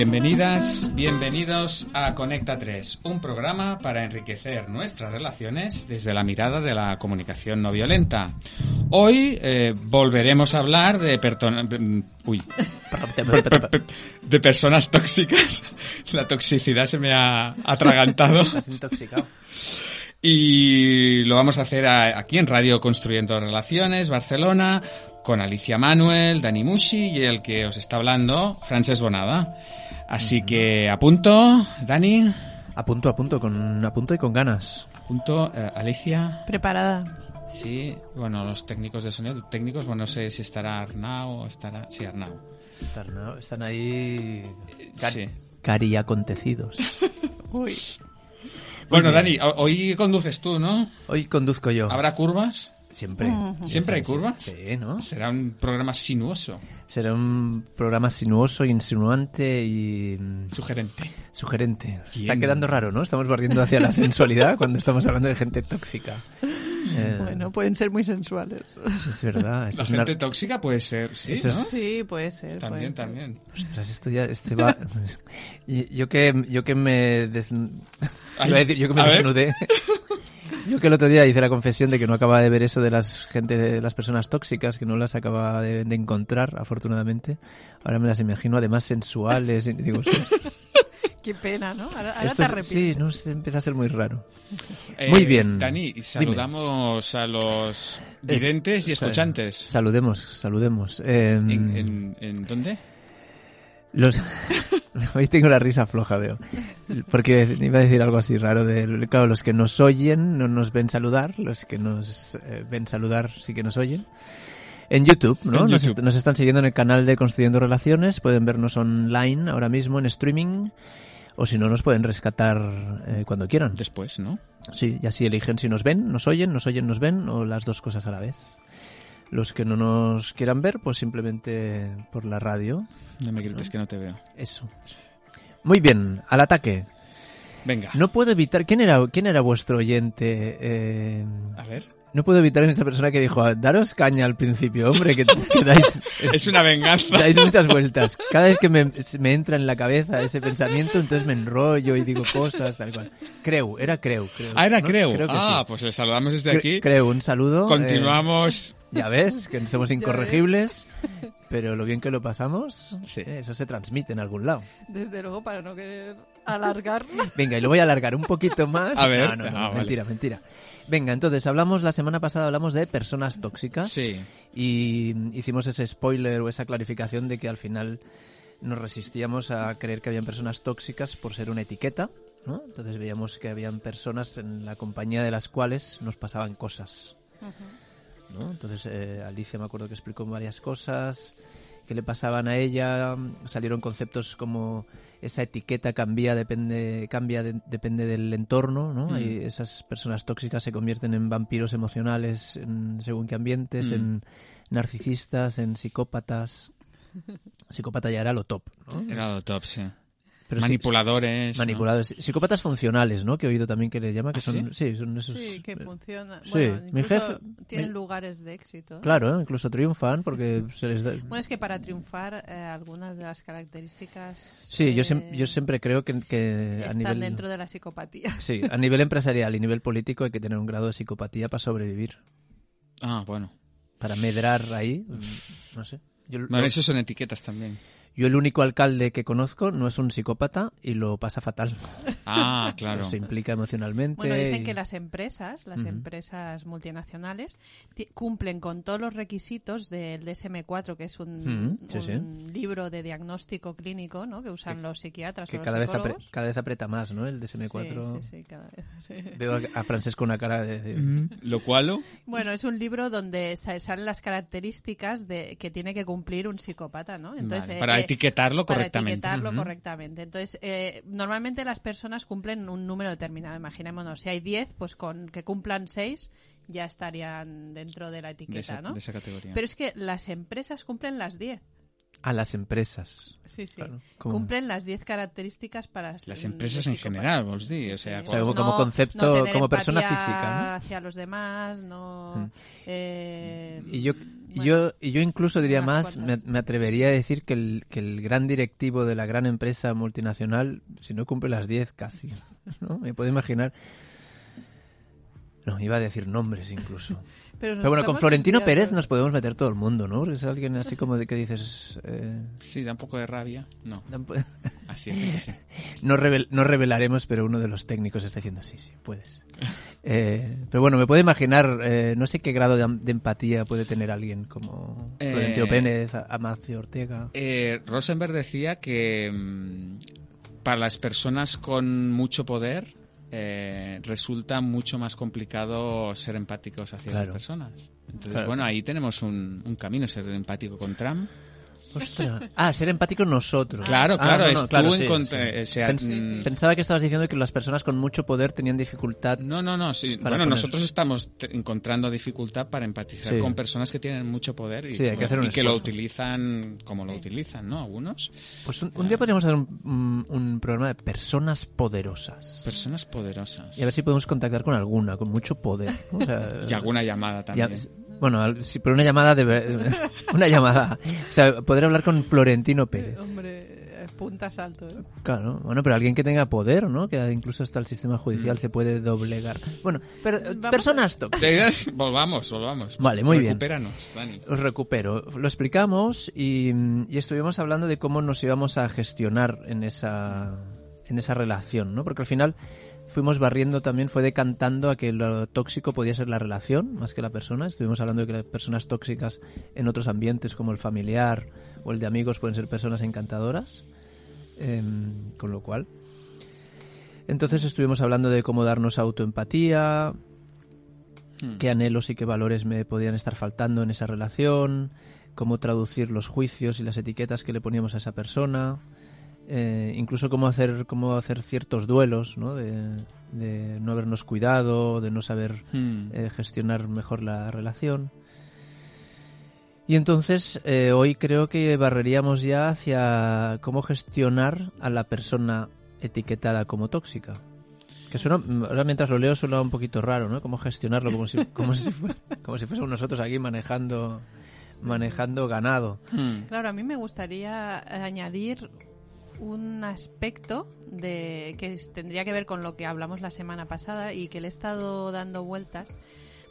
Bienvenidas, bienvenidos a Conecta 3, un programa para enriquecer nuestras relaciones desde la mirada de la comunicación no violenta. Hoy eh, volveremos a hablar de, uy, de personas tóxicas. La toxicidad se me ha atragantado. intoxicado. Y lo vamos a hacer aquí en Radio Construyendo Relaciones, Barcelona, con Alicia Manuel, Dani Mushi y el que os está hablando, Frances Bonada. Así que a punto, Dani. A punto, a punto, con, a punto y con ganas. A punto, eh, Alicia. Preparada. Sí, bueno, los técnicos de sonido, técnicos, bueno, no sé si estará Arnau o estará... Sí, Arnau. están ahí... Cari, cari acontecidos. Uy. Bueno, Dani, hoy conduces tú, ¿no? Hoy conduzco yo. ¿Habrá curvas? Siempre. ¿Siempre hay curvas? Sí, ¿no? Será un programa sinuoso. Será un programa sinuoso, insinuante y... Sugerente. Sugerente. Está quedando raro, ¿no? Estamos barriendo hacia la sensualidad cuando estamos hablando de gente tóxica. Eh, bueno, pueden ser muy sensuales. Es verdad. La gente tóxica puede ser, sí, ¿no? Sí, puede ser. También, también. Ostras, esto ya... Este va... yo que, yo que me... Des... yo que me desnudé. Yo que el otro día hice la confesión de que no acaba de ver eso de las gente, de las personas tóxicas, que no las acaba de, encontrar, afortunadamente. Ahora me las imagino además sensuales. Y digo, Qué pena, ¿no? Ahora, te arrepientes. Sí, no, se empieza a ser muy raro. Eh, muy bien. Dani, saludamos a los videntes y escuchantes. Saludemos, saludemos. Em, ¿En, en dónde? Los... Hoy tengo la risa floja, veo. Porque iba a decir algo así raro de, claro, los que nos oyen no nos ven saludar, los que nos eh, ven saludar sí que nos oyen. En YouTube, ¿no? nos, están siguiendo en el canal de Construyendo Relaciones, pueden vernos online ahora mismo en streaming, o si no, nos pueden rescatar eh, cuando quieran. Después, ¿no? Sí, y así eligen si nos ven, nos oyen, nos oyen, nos ven, o las dos cosas a la vez. Los que no nos quieran ver, pues simplemente por la radio. No me grites que no te veo. Eso. Muy bien, al ataque. Venga. No puedo evitar. ¿Quién era, quién era vuestro oyente? Eh... A ver. No puedo evitar en esa persona que dijo, daros caña al principio, hombre, que, dais... es una venganza. Dais muchas vueltas. Cada vez que me, entra en la cabeza ese pensamiento, entonces me enrollo y digo cosas, tal cual. Creu, era Creu. creo ah, era Creu. ah, pues le saludamos desde aquí. Creu, un saludo. Continuamos. Eh, ya ves, que somos incorregibles. Pero lo bien que lo pasamos, eso se transmite en algún lado. Desde luego, para no querer alargar. Venga, y lo voy a alargar un poquito más. A ver. No, no, ah, mentira, mentira. Venga, entonces hablamos, la semana pasada hablamos de personas tóxicas. Sí. Y hicimos ese spoiler o esa clarificación de que al final nos resistíamos a creer que habían personas tóxicas por ser una etiqueta. ¿no? Entonces veíamos que habían personas en la compañía de las cuales nos pasaban cosas. Entonces eh, Alicia me acuerdo que explicó varias cosas que le pasaban a ella, salieron conceptos como esa etiqueta cambia depende cambia depende del entorno, ¿no? Y mm. esas personas tóxicas se convierten en vampiros emocionales en, según qué ambientes, mm. en narcisistas, en psicópatas. Psicópata ya era lo top, ¿no? Era lo top, sí manipuladores. manipuladores. Psicópatas funcionales, ¿no? Que he oído también que le llama, que ¿Ah, son, sí? son esos. Sí, que funcionan. Sí, mi jefe. Tienen lugares de éxito. Claro, ¿eh? incluso triunfan porque se les da. Bueno, es que para triunfar, eh, algunas de las características. Sí, yo, yo siempre creo que, que a nivel. dentro de la psicopatía. Sí, a nivel empresarial y nivel político hay que tener un grado de psicopatía para sobrevivir. Ah, bueno. Para medrar ahí, no sé. bueno, eso son etiquetas también. Yo el único alcalde que conozco no es un psicópata y lo pasa fatal. Ah, claro. Se implica emocionalmente. Bueno, dicen que las empresas, las empresas multinacionales, cumplen con todos los requisitos del DSM-4, que es un, libro de diagnóstico clínico ¿no? que usan los psiquiatras que o cada, vez cada vez aprieta más, ¿no? El DSM-4. Sí, sí, cada vez. Veo a Francesco una cara de... ¿Lo cual? Bueno, es un libro donde salen las características de que tiene que cumplir un psicópata, ¿no? Entonces, para etiquetarlo correctamente. Etiquetarlo correctamente. Entonces, eh, normalmente las personas cumplen un número determinado. Imaginémonos, si hay 10, pues con que cumplan 6 ya estarían dentro de la etiqueta, ¿no? De esa categoría. Pero es que las empresas cumplen las 10. A las empresas. Sí, sí. Cumplen las 10 características para... Las empresas en general, vos di. O sea, como, concepto, como persona física. Hacia los demás, no... Mm. Eh, y yo yo, yo incluso diría más, me, atrevería a decir que el, que el gran directivo de la gran empresa multinacional, si no cumple las 10 casi, ¿no? Me puedo imaginar. No, iba a decir nombres incluso. Pero, bueno, con Florentino Pérez nos podemos meter todo el mundo, ¿no? Porque es alguien así como de que dices... Eh... Sí, da un poco de rabia. No. Así es sí. no, no revelaremos, pero uno de los técnicos está diciendo, sí, sí, puedes. Eh, pero bueno, me puedo imaginar, eh, no sé qué grado de, empatía puede tener alguien como Florentino eh, Pérez, Amancio Ortega. Rosenberg decía que mm, para las personas con mucho poder eh, resulta mucho más complicado ser empáticos hacia las personas. Entonces, bueno, ahí tenemos un, un camino, ser empático con Trump Ah, ser empático nosotros. Claro, ah, claro, es claro, mm. Pensaba que estabas diciendo que las personas con mucho poder tenían dificultad. No, no, no. Sí. Bueno, nosotros estamos encontrando dificultad para empatizar con personas que tienen mucho poder y, que, lo utilizan como lo utilizan, ¿no? Algunos. Pues un, día podríamos hacer un, programa de personas poderosas. Personas poderosas. Y a ver si podemos contactar con alguna, con mucho poder. y alguna llamada también. Bueno, si por una llamada de una llamada, o sea, poder hablar con Florentino Pérez. Hombre, punta salto. ¿eh? Claro, bueno, pero alguien que tenga poder, ¿no? Que incluso hasta el sistema judicial se puede doblegar. Bueno, pero personas tóxicas. volvamos, volvamos. Vale, muy bien. Dani. Os recupero. Lo explicamos y, y estuvimos hablando de cómo nos íbamos a gestionar en esa en esa relación, ¿no? Porque al final fuimos barriendo también, fue decantando a que lo tóxico podía ser la relación más que la persona. Estuvimos hablando de que las personas tóxicas en otros ambientes como el familiar o el de amigos pueden ser personas encantadoras. Em, con lo cual. Entonces estuvimos hablando de cómo darnos autoempatía, hmm. qué anhelos y qué valores me podían estar faltando en esa relación, cómo traducir los juicios y las etiquetas que le poníamos a esa persona. Eh, incluso cómo hacer, cómo hacer ciertos duelos, ¿no? De, no habernos cuidado, de no saber hmm. eh, gestionar mejor la relación. Y entonces eh, hoy creo que barreríamos ya hacia cómo gestionar a la persona etiquetada como tóxica. Que suena, ahora mientras lo leo suena un poquito raro, ¿no? Cómo gestionarlo como si, como si, como si fuésemos nosotros aquí manejando manejando ganado. Hmm. Claro, a mí me gustaría añadir un aspecto de que tendría que ver con lo que hablamos la semana pasada y que le he estado dando vueltas.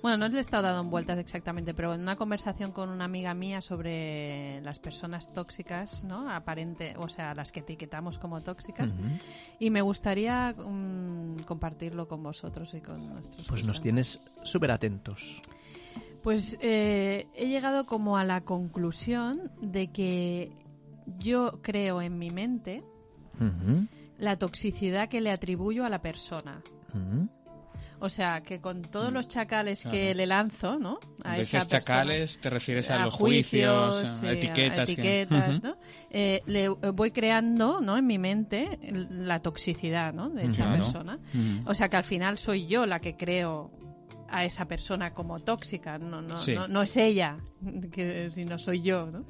Bueno, no le he estado dando vueltas exactamente, pero en una conversación con una amiga mía sobre las personas tóxicas, ¿no? Aparente, o sea, las que etiquetamos como tóxicas. Y me gustaría mm, compartirlo con vosotros y con nuestros. Pues nos tienes súper atentos. Pues eh, he llegado como a la conclusión de que yo creo en mi mente la toxicidad que le atribuyo a la persona. O sea, que con todos los chacales que le lanzo, ¿no? A esa chacales, te refieres a, los juicios, a etiquetas. etiquetas, ¿no? Eh, le voy creando, ¿no? En mi mente la toxicidad, ¿no? De esa persona. O sea, que al final soy yo la que creo a esa persona como tóxica, no, no, no, es ella, que, si no soy yo, ¿no?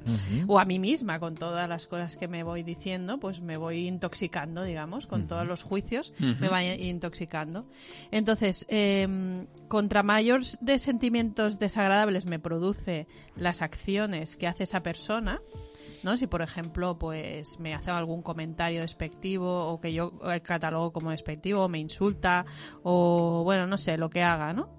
O a mí misma, con todas las cosas que me voy diciendo, pues me voy intoxicando, digamos, con todos los juicios, me voy intoxicando. Entonces, eh, contra mayores de sentimientos desagradables me produce las acciones que hace esa persona, ¿no? Si, por ejemplo, pues me hace algún comentario despectivo o que yo catalogo como despectivo o me insulta o, bueno, no sé, lo que haga, ¿no?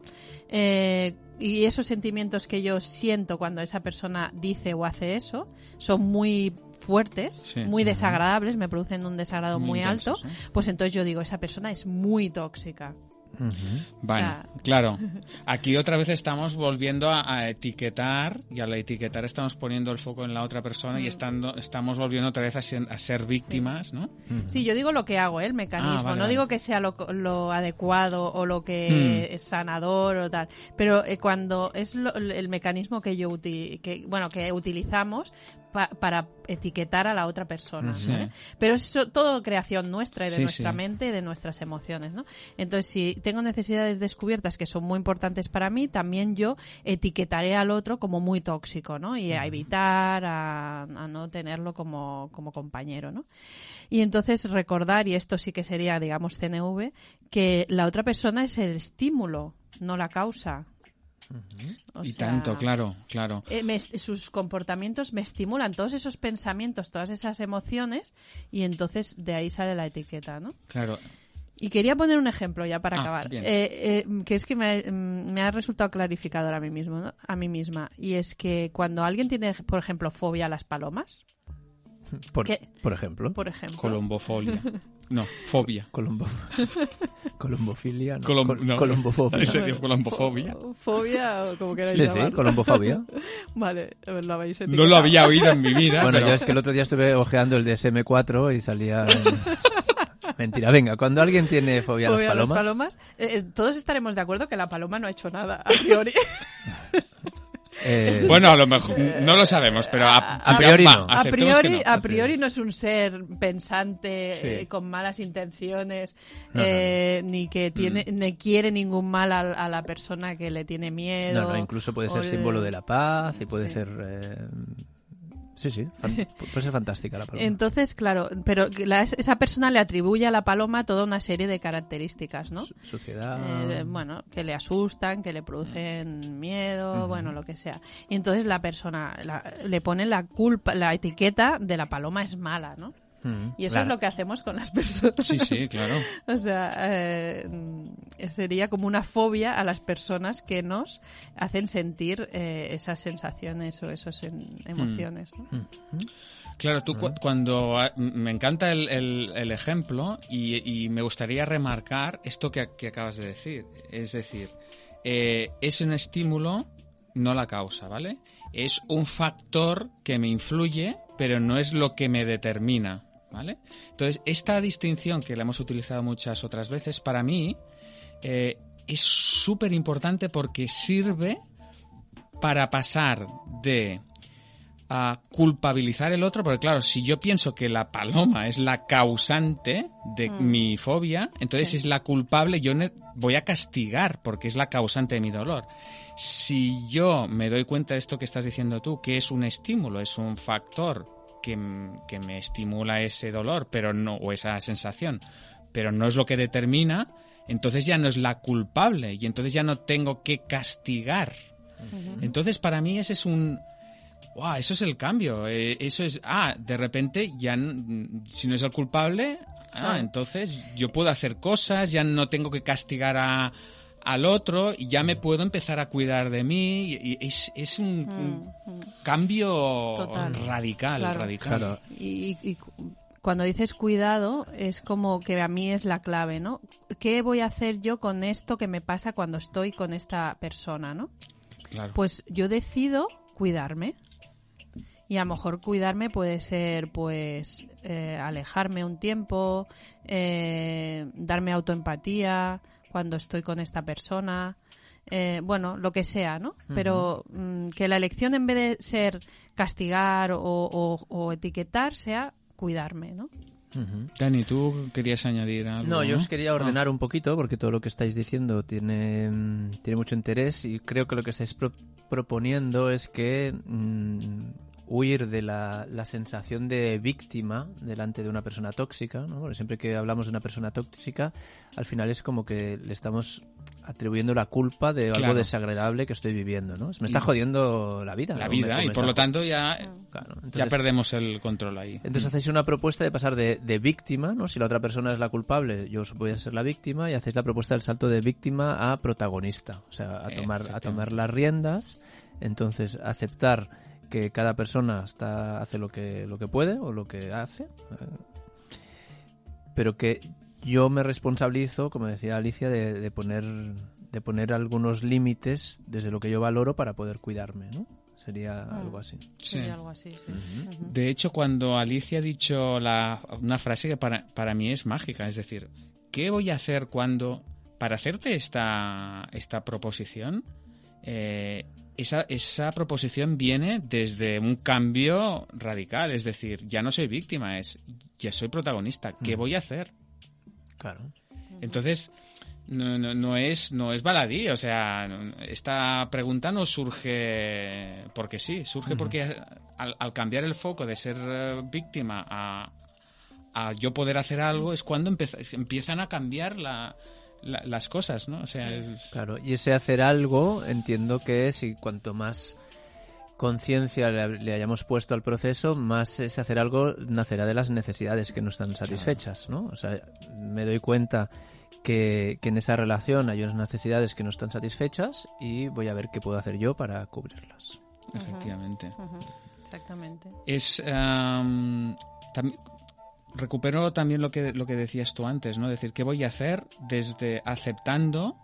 Eh, y esos sentimientos que yo siento cuando esa persona dice o hace eso son muy fuertes, muy desagradables, me producen un desagrado muy, alto, pues entonces yo digo, esa persona es muy tóxica. Vale, claro. Aquí otra vez estamos volviendo a, etiquetar y al etiquetar estamos poniendo el foco en la otra persona y mm. estando, estamos volviendo otra vez a ser, víctimas, ¿no? Sí, yo digo lo que hago, ¿eh? el mecanismo. Ah, no digo que sea lo, adecuado o lo que mm. es sanador o tal, pero eh, cuando es el mecanismo que yo que, bueno que utilizamos para etiquetar a la otra persona. Pero es todo creación nuestra y de nuestra mente y de nuestras emociones. ¿no? Entonces, si tengo necesidades descubiertas que son muy importantes para mí, también yo etiquetaré al otro como muy tóxico ¿no? y a evitar, a, no tenerlo como, como compañero. ¿no? Y entonces recordar, y esto sí que sería, digamos, CNV, que la otra persona es el estímulo, no la causa. Y tanto, claro, claro. Eh, sus comportamientos me estimulan todos esos pensamientos, todas esas emociones, y entonces de ahí sale la etiqueta, ¿no? Claro. Y quería poner un ejemplo ya para ah, acabar, eh, eh, que es que mm, me, ha resultado clarificador a mí mismo, a mí misma, y es que cuando alguien tiene, por ejemplo, fobia a las palomas, por, por ejemplo. Por ejemplo. Colombofolia. No, fobia. Colombo... Colombofilia. No. no. Colombofobia. ¿En serio? Colombofobia. Fobia o como queráis sí, Sí, colombofobia. vale, lo habéis No lo había oído en mi vida. Bueno, yo es que el otro día estuve ojeando el DSM-4 y salía... Mentira, venga, cuando alguien tiene fobia, a las palomas... las palomas eh, eh, todos estaremos de acuerdo que la paloma no ha hecho nada, a priori. Eh, bueno, a lo mejor no lo sabemos, pero a, priori no. A priori, a priori no es un ser pensante eh, con malas intenciones, eh, ni que tiene, mm. ni quiere ningún mal a, la persona que le tiene miedo. No, no, incluso puede ser símbolo de la paz y puede ser Sí, sí, puede ser fantástica la paloma. Entonces, claro, pero esa persona le atribuye a la paloma toda una serie de características, ¿no? Suciedad. Eh, bueno, que le asustan, que le producen miedo, bueno, lo que sea. Y entonces la persona le pone la culpa, la etiqueta de la paloma es mala, ¿no? Mm, y eso es lo que hacemos con las personas. Sí, sí, claro. o sea, eh, sería como una fobia a las personas que nos hacen sentir eh, esas sensaciones o esas emociones. Mm. Claro, tú cuando me encanta el, ejemplo y, me gustaría remarcar esto que, acabas de decir. Es decir, eh, es un estímulo, no la causa, ¿vale? Es un factor que me influye, pero no es lo que me determina. ¿Vale? Entonces, esta distinción que la hemos utilizado muchas otras veces, para mí eh, es súper importante porque sirve para pasar de a culpabilizar el otro, porque claro, si yo pienso que la paloma es la causante de mm. mi fobia, entonces es la culpable, yo voy a castigar porque es la causante de mi dolor. Si yo me doy cuenta de esto que estás diciendo tú, que es un estímulo, es un factor que, me estimula ese dolor, pero no, o esa sensación, pero no es lo que determina, entonces ya no es la culpable y entonces ya no tengo que castigar. Entonces para mí ese es un, wow, eso es el cambio. Eh, eso es, ah, de repente ya, si no es el culpable, ah, entonces yo puedo hacer cosas, ya no tengo que castigar a, al otro y ya me puedo empezar a cuidar de mí. Y es, un, mm, mm. cambio radical, radical. Y, cuando dices cuidado, es como que a mí es la clave, ¿no? ¿Qué voy a hacer yo con esto que me pasa cuando estoy con esta persona, ¿no? Pues yo decido cuidarme. Y a lo mejor cuidarme puede ser, pues, eh, alejarme un tiempo, eh, darme autoempatía, cuando estoy con esta persona, eh, bueno, lo que sea, ¿no? Pero mm, que la elección en vez de ser castigar o, etiquetar sea cuidarme, ¿no? Dani, ¿tú querías añadir algo? No, yo os quería ordenar un poquito porque todo lo que estáis diciendo tiene, mm, tiene mucho interés y creo que lo que estáis proponiendo es que mm, huir de la, la, sensación de víctima delante de una persona tóxica, ¿no? Porque siempre que hablamos de una persona tóxica, al final es como que le estamos atribuyendo la culpa de algo desagradable que estoy viviendo, ¿no? me está jodiendo la vida. La vida, y por lo tanto ya, ya perdemos el control ahí. Entonces hacéis una propuesta de pasar de, de, víctima, ¿no? Si la otra persona es la culpable, yo voy a ser la víctima, y hacéis la propuesta del salto de víctima a protagonista, o sea, a tomar, a tomar las riendas, entonces aceptar que cada persona está, hace lo que, lo que puede o lo que hace, pero que yo me responsabilizo, como decía Alicia, de, poner, de poner algunos límites desde lo que yo valoro para poder cuidarme, ¿no? Sería ah. algo así. Sería algo así, De hecho, cuando Alicia ha dicho la, una frase que para, para mí es mágica, es decir, ¿qué voy a hacer cuando, para hacerte esta, esta proposición, eh, esa, esa proposición viene desde un cambio radical, es decir, ya no soy víctima, es ya soy protagonista, ¿qué voy a hacer? Claro. Entonces, no, no, es no es baladí, o sea, esta pregunta no surge porque sí, surge porque al, cambiar el foco de ser eh, víctima a, a yo poder hacer algo es cuando empiezan a cambiar la, las cosas, ¿no? O sea, Claro, y ese hacer algo, entiendo que si cuanto más conciencia le, hayamos puesto al proceso, más ese hacer algo nacerá de las necesidades que no están satisfechas, ¿no? O sea, me doy cuenta que, en esa relación hay unas necesidades que no están satisfechas y voy a ver qué puedo hacer yo para cubrirlas. Efectivamente. Exactamente. Es recupero también lo que lo que decías tú antes, ¿no? Decir qué voy a hacer desde aceptando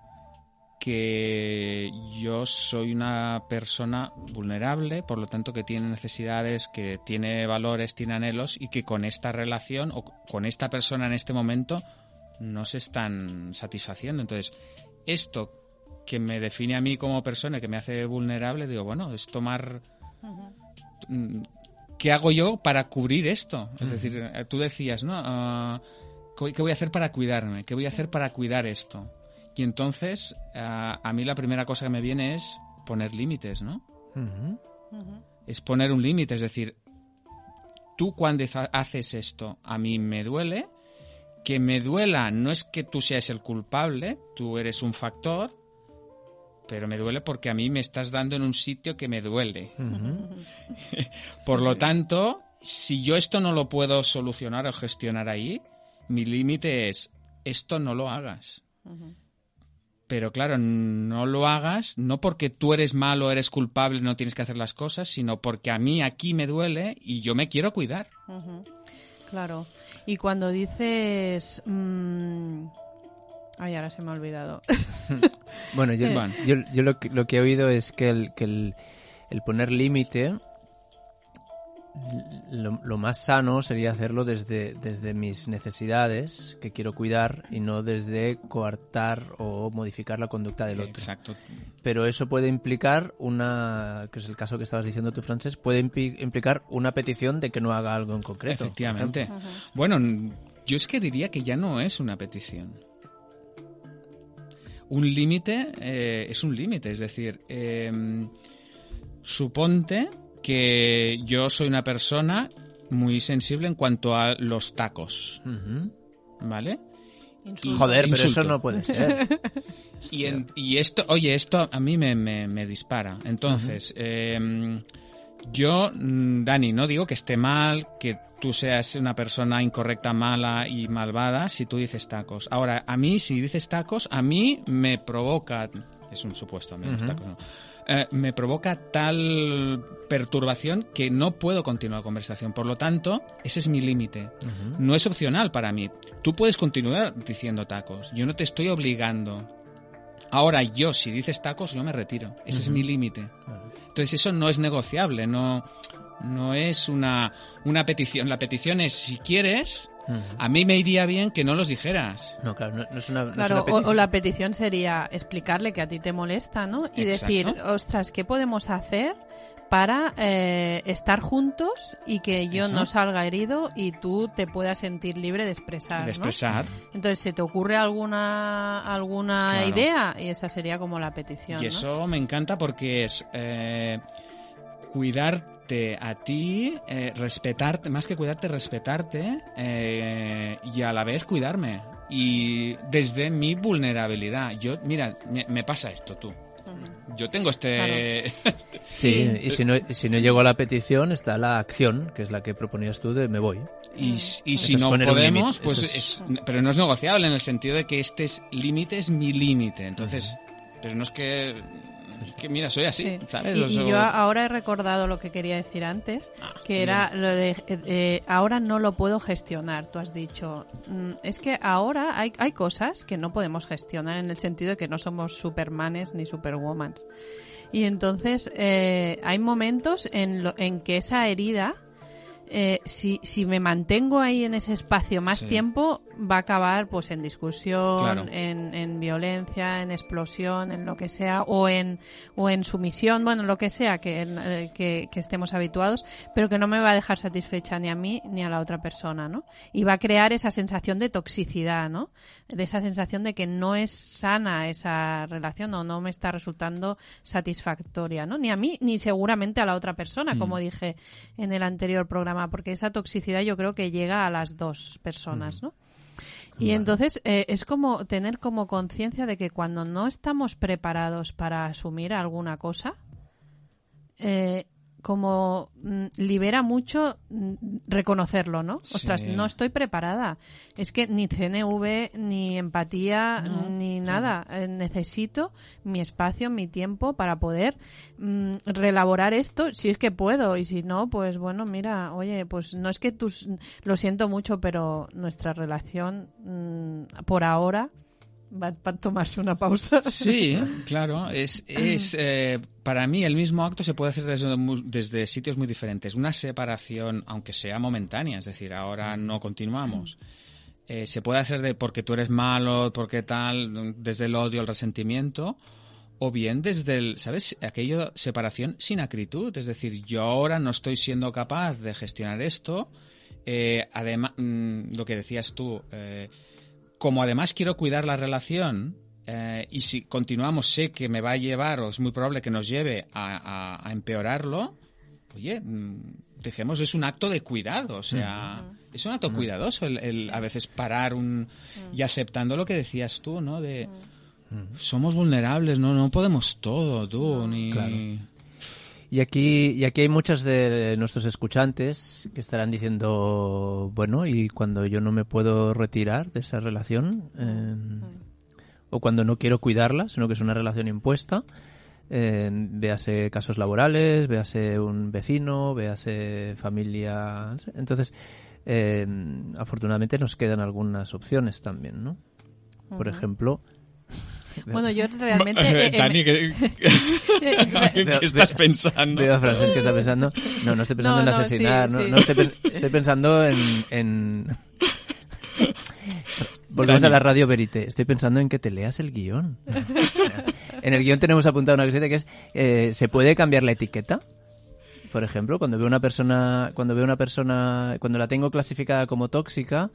que yo soy una persona vulnerable, por lo tanto que tiene necesidades, que tiene valores, tiene anhelos y que con esta relación o con esta persona en este momento no se están satisfaciendo. Entonces, esto que me define a mí como persona, que me hace vulnerable, digo, bueno, es tomar... ¿Qué hago yo para cubrir esto? Es decir, eh, tú decías, ¿no? Ah, ¿Qué voy a hacer para cuidarme? ¿Qué voy a hacer para cuidar esto? Y entonces, ah, a mí la primera cosa que me viene es poner límites, ¿no? Es poner un límite, es decir, tú cuando haces esto, a mí me duele, que me duela no es que tú seas el culpable, tú eres un factor, pero me duele porque a mí me estás dando en un sitio que me duele. Por lo tanto, si yo esto no lo puedo solucionar o gestionar ahí, mi límite es, esto no lo hagas. Pero claro, no lo hagas no porque tú eres malo, eres culpable, no tienes que hacer las cosas, sino porque a mí aquí me duele y yo me quiero cuidar. Claro. Y cuando dices... Mmm... Ay, ahora se me ha olvidado. bueno, yo, yo, lo, que, lo, que, he oído es que el, que el, el poner límite lo, más sano sería hacerlo desde, desde mis necesidades que quiero cuidar y no desde coartar o modificar la conducta del otro. Exacto. Pero eso puede implicar una, que es el caso que estabas diciendo tú, Frances, puede implicar una petición de que no haga algo en concreto. Efectivamente. Bueno, yo es que diría que ya no es una petición. Un límite eh, es un límite, es decir, em, suponte que yo soy una persona muy sensible en cuanto a los tacos. ¿Vale? Joder, pero eso no puede ser. y, esto, oye, esto a mí me, dispara. Entonces, em, yo, mm, Dani, no digo que esté mal, que tú seas una persona incorrecta, mala y malvada si tú dices tacos. Ahora, a mí, si dices tacos, a mí me provoca, es un supuesto, a mí los tacos no eh, me provoca tal perturbación que no puedo continuar la conversación. Por lo tanto, ese es mi límite. No es opcional para mí. Tú puedes continuar diciendo tacos. Yo no te estoy obligando. Ahora yo, si dices tacos, yo me retiro. Ese es mi límite. Entonces eso no es negociable, no, no es una, una petición. La petición es, si quieres, a mí me iría bien que no los dijeras. No, claro, no, es una, claro, o, la petición sería explicarle que a ti te molesta, ¿no? Y decir, ostras, ¿qué podemos hacer para eh, estar juntos y que yo no salga herido y tú te puedas sentir libre de expresar. De expresar. Entonces, ¿se te ocurre alguna alguna idea? Y esa sería como la petición. Y eso me encanta porque es eh, cuidar a ti, eh, respetarte, más que cuidarte, respetarte eh, y a la vez cuidarme. Y desde mi vulnerabilidad. Yo, mira, me, pasa esto tú. Yo tengo este... sí, y si no, si no llego a la petición está la acción, que es la que proponías tú de me voy. Y, si no podemos, pues es... Pero no es negociable en el sentido de que este límite es mi límite. Entonces, pero no es que que mira, soy así, Y, yo ahora he recordado lo que quería decir antes, ah, que era lo de eh, eh, ahora no lo puedo gestionar, tú has dicho. Mm, es que ahora hay, hay cosas que no podemos gestionar en el sentido de que no somos supermanes ni superwomans. Y entonces eh, hay momentos en, lo, en que esa herida eh, si, si me mantengo ahí en ese espacio más tiempo, va a acabar pues en discusión, en, en, violencia, en explosión, en lo que sea, o en, o en sumisión, bueno, lo que sea que, eh, que, que, estemos habituados, pero que no me va a dejar satisfecha ni a mí ni a la otra persona, ¿no? Y va a crear esa sensación de toxicidad, ¿no? De esa sensación de que no es sana esa relación o no me está resultando satisfactoria, ¿no? Ni a mí ni seguramente a la otra persona, como mm. dije en el anterior programa porque esa toxicidad yo creo que llega a las dos personas, ¿no? Y entonces eh, es como tener como conciencia de que cuando no estamos preparados para asumir alguna cosa, eh, como mm, libera mucho mm, reconocerlo, ¿no? Ostras, no estoy preparada. Es que ni CNV, ni empatía, ni nada. Eh, necesito mi espacio, mi tiempo para poder mm, relaborar esto si es que puedo. Y si no, pues bueno, mira, oye, pues no es que tus... Lo siento mucho, pero nuestra relación por ahora va a tomarse una pausa. Sí, claro. Es, es eh, para mí el mismo acto se puede hacer desde, desde sitios muy diferentes. Una separación, aunque sea momentánea, es decir, ahora no continuamos. Eh, se puede hacer de porque tú eres malo, porque tal, desde el odio, el resentimiento, o bien desde el, ¿sabes? Aquello, separación sin acritud, es decir, yo ahora no estoy siendo capaz de gestionar esto. Eh, además, mm, lo que decías tú, eh, como además quiero cuidar la relación, eh, y si continuamos sé que me va a llevar, o es muy probable que nos lleve a, empeorarlo, oye, mm, dejemos, es un acto de cuidado, o sea, es un acto cuidadoso el, a veces parar un, y aceptando lo que decías tú, ¿no? De, somos vulnerables, no, no podemos todo, tú, ni... Y aquí, y aquí hay muchos de nuestros escuchantes que estarán diciendo, bueno, y cuando yo no me puedo retirar de esa relación, em, o cuando no quiero cuidarla, sino que es una relación impuesta, eh, véase casos laborales, véase un vecino, véase familia. Entonces, em, afortunadamente nos quedan algunas opciones también, ¿no? Por ejemplo, bueno, yo realmente... Dani, ¿qué, estás pensando? Veo a Francés que está pensando... No, no estoy pensando en asesinar, no, estoy, pensando en... en... Volvemos a la radio Verité. Estoy pensando en que te leas el guion. en el guion tenemos apuntado una cosita que es... Eh, ¿Se puede cambiar la etiqueta? Por ejemplo, cuando veo una persona... Cuando veo una persona... Cuando la tengo clasificada como tóxica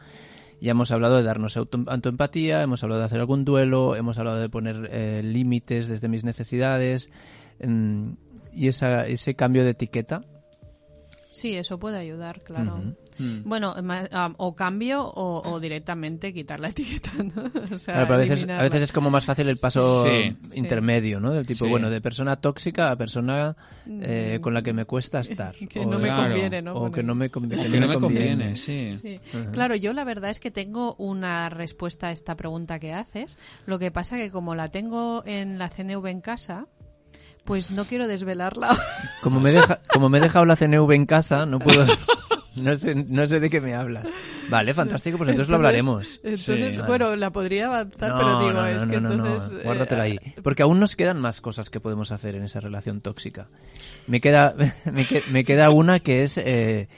ya hemos hablado de darnos autoempatía, hemos hablado de hacer algún duelo, hemos hablado de poner eh, límites desde mis necesidades mm, y esa, ese cambio de etiqueta. Sí, eso puede ayudar, claro. Mm. Bueno, o cambio o, directamente quitar la etiqueta, ¿no? a, veces, a veces es como más fácil el paso intermedio, ¿no? Del tipo, bueno, de persona tóxica a persona eh, con la que me cuesta estar. que no me conviene, ¿no? O que no me, conviene, sí. Claro, yo la verdad es que tengo una respuesta a esta pregunta que haces. Lo que pasa que como la tengo en la CNV en casa, pues no quiero desvelarla. Como me, deja, como me he dejado la CNV en casa, no puedo... No sé, no sé de qué me hablas. Vale, fantástico, pues entonces, lo hablaremos. Entonces, bueno, la podría avanzar, pero digo, es que entonces... Eh, Guárdatela ahí. Porque aún nos quedan más cosas que podemos hacer en esa relación tóxica. Me queda, me, queda una que es... Eh,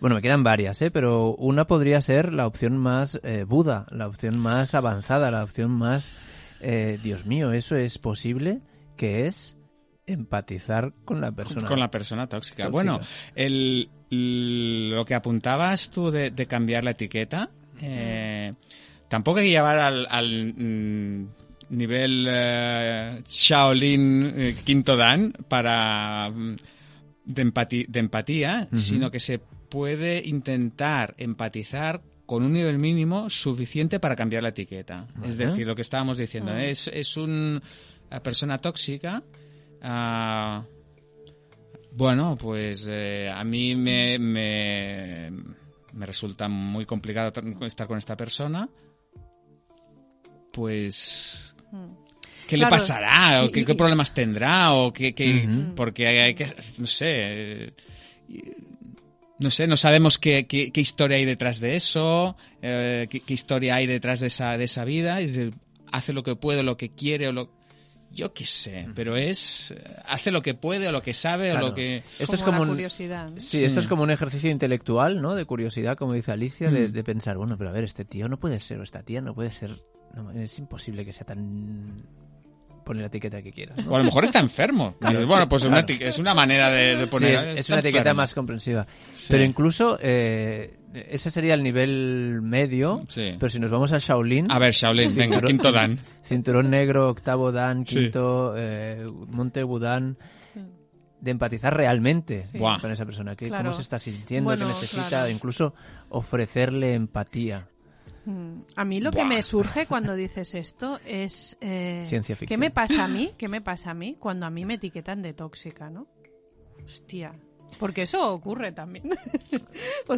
bueno, me quedan varias, ¿eh? pero una podría ser la opción más eh, Buda, la opción más avanzada, la opción más... Eh, Dios mío, ¿eso es posible? Que es empatizar con la persona. Con la persona tóxica. Bueno, el, lo que apuntabas tú de, cambiar la etiqueta, eh, tampoco hay que llevar al, mm, nivel eh, Shaolin eh, Quinto Dan para mm, de, empatía, sino que se puede intentar empatizar con un nivel mínimo suficiente para cambiar la etiqueta. Es decir, lo que estábamos diciendo, mm. es, es una persona tóxica Ah, bueno, pues eh, a mí me, me, resulta muy complicado estar con esta persona. Pues... ¿Qué le pasará? ¿O qué, problemas tendrá? ¿O qué, Porque hay, que... No sé... No sé, no sabemos qué, qué, historia hay detrás de eso, eh, qué, historia hay detrás de esa, de esa vida. Y hace lo que puede, lo que quiere o lo yo qué sé, pero es hace lo que puede o lo que sabe o lo que esto es como un, curiosidad. Sí, esto es como un ejercicio intelectual, ¿no? De curiosidad, como dice Alicia, de, mm. pensar, bueno, pero a ver, este tío no puede ser o esta tía no puede ser, es imposible que sea tan poner la etiqueta que quiera. O a lo mejor está enfermo. bueno, pues es una manera de, poner. es, una etiqueta más comprensiva. Pero incluso eh, ese sería el nivel medio. Pero si nos vamos a Shaolin. A ver, Shaolin, venga, quinto Dan. Cinturón negro, octavo Dan, quinto, eh, Monte Budán de empatizar realmente con esa persona, que cómo se está sintiendo, que necesita, incluso ofrecerle empatía. A mí lo que me surge cuando dices esto es... Eh, Ciencia ficción. ¿Qué me pasa a mí? ¿Qué me pasa a mí cuando a mí me etiquetan de tóxica, no? Hostia, porque eso ocurre también.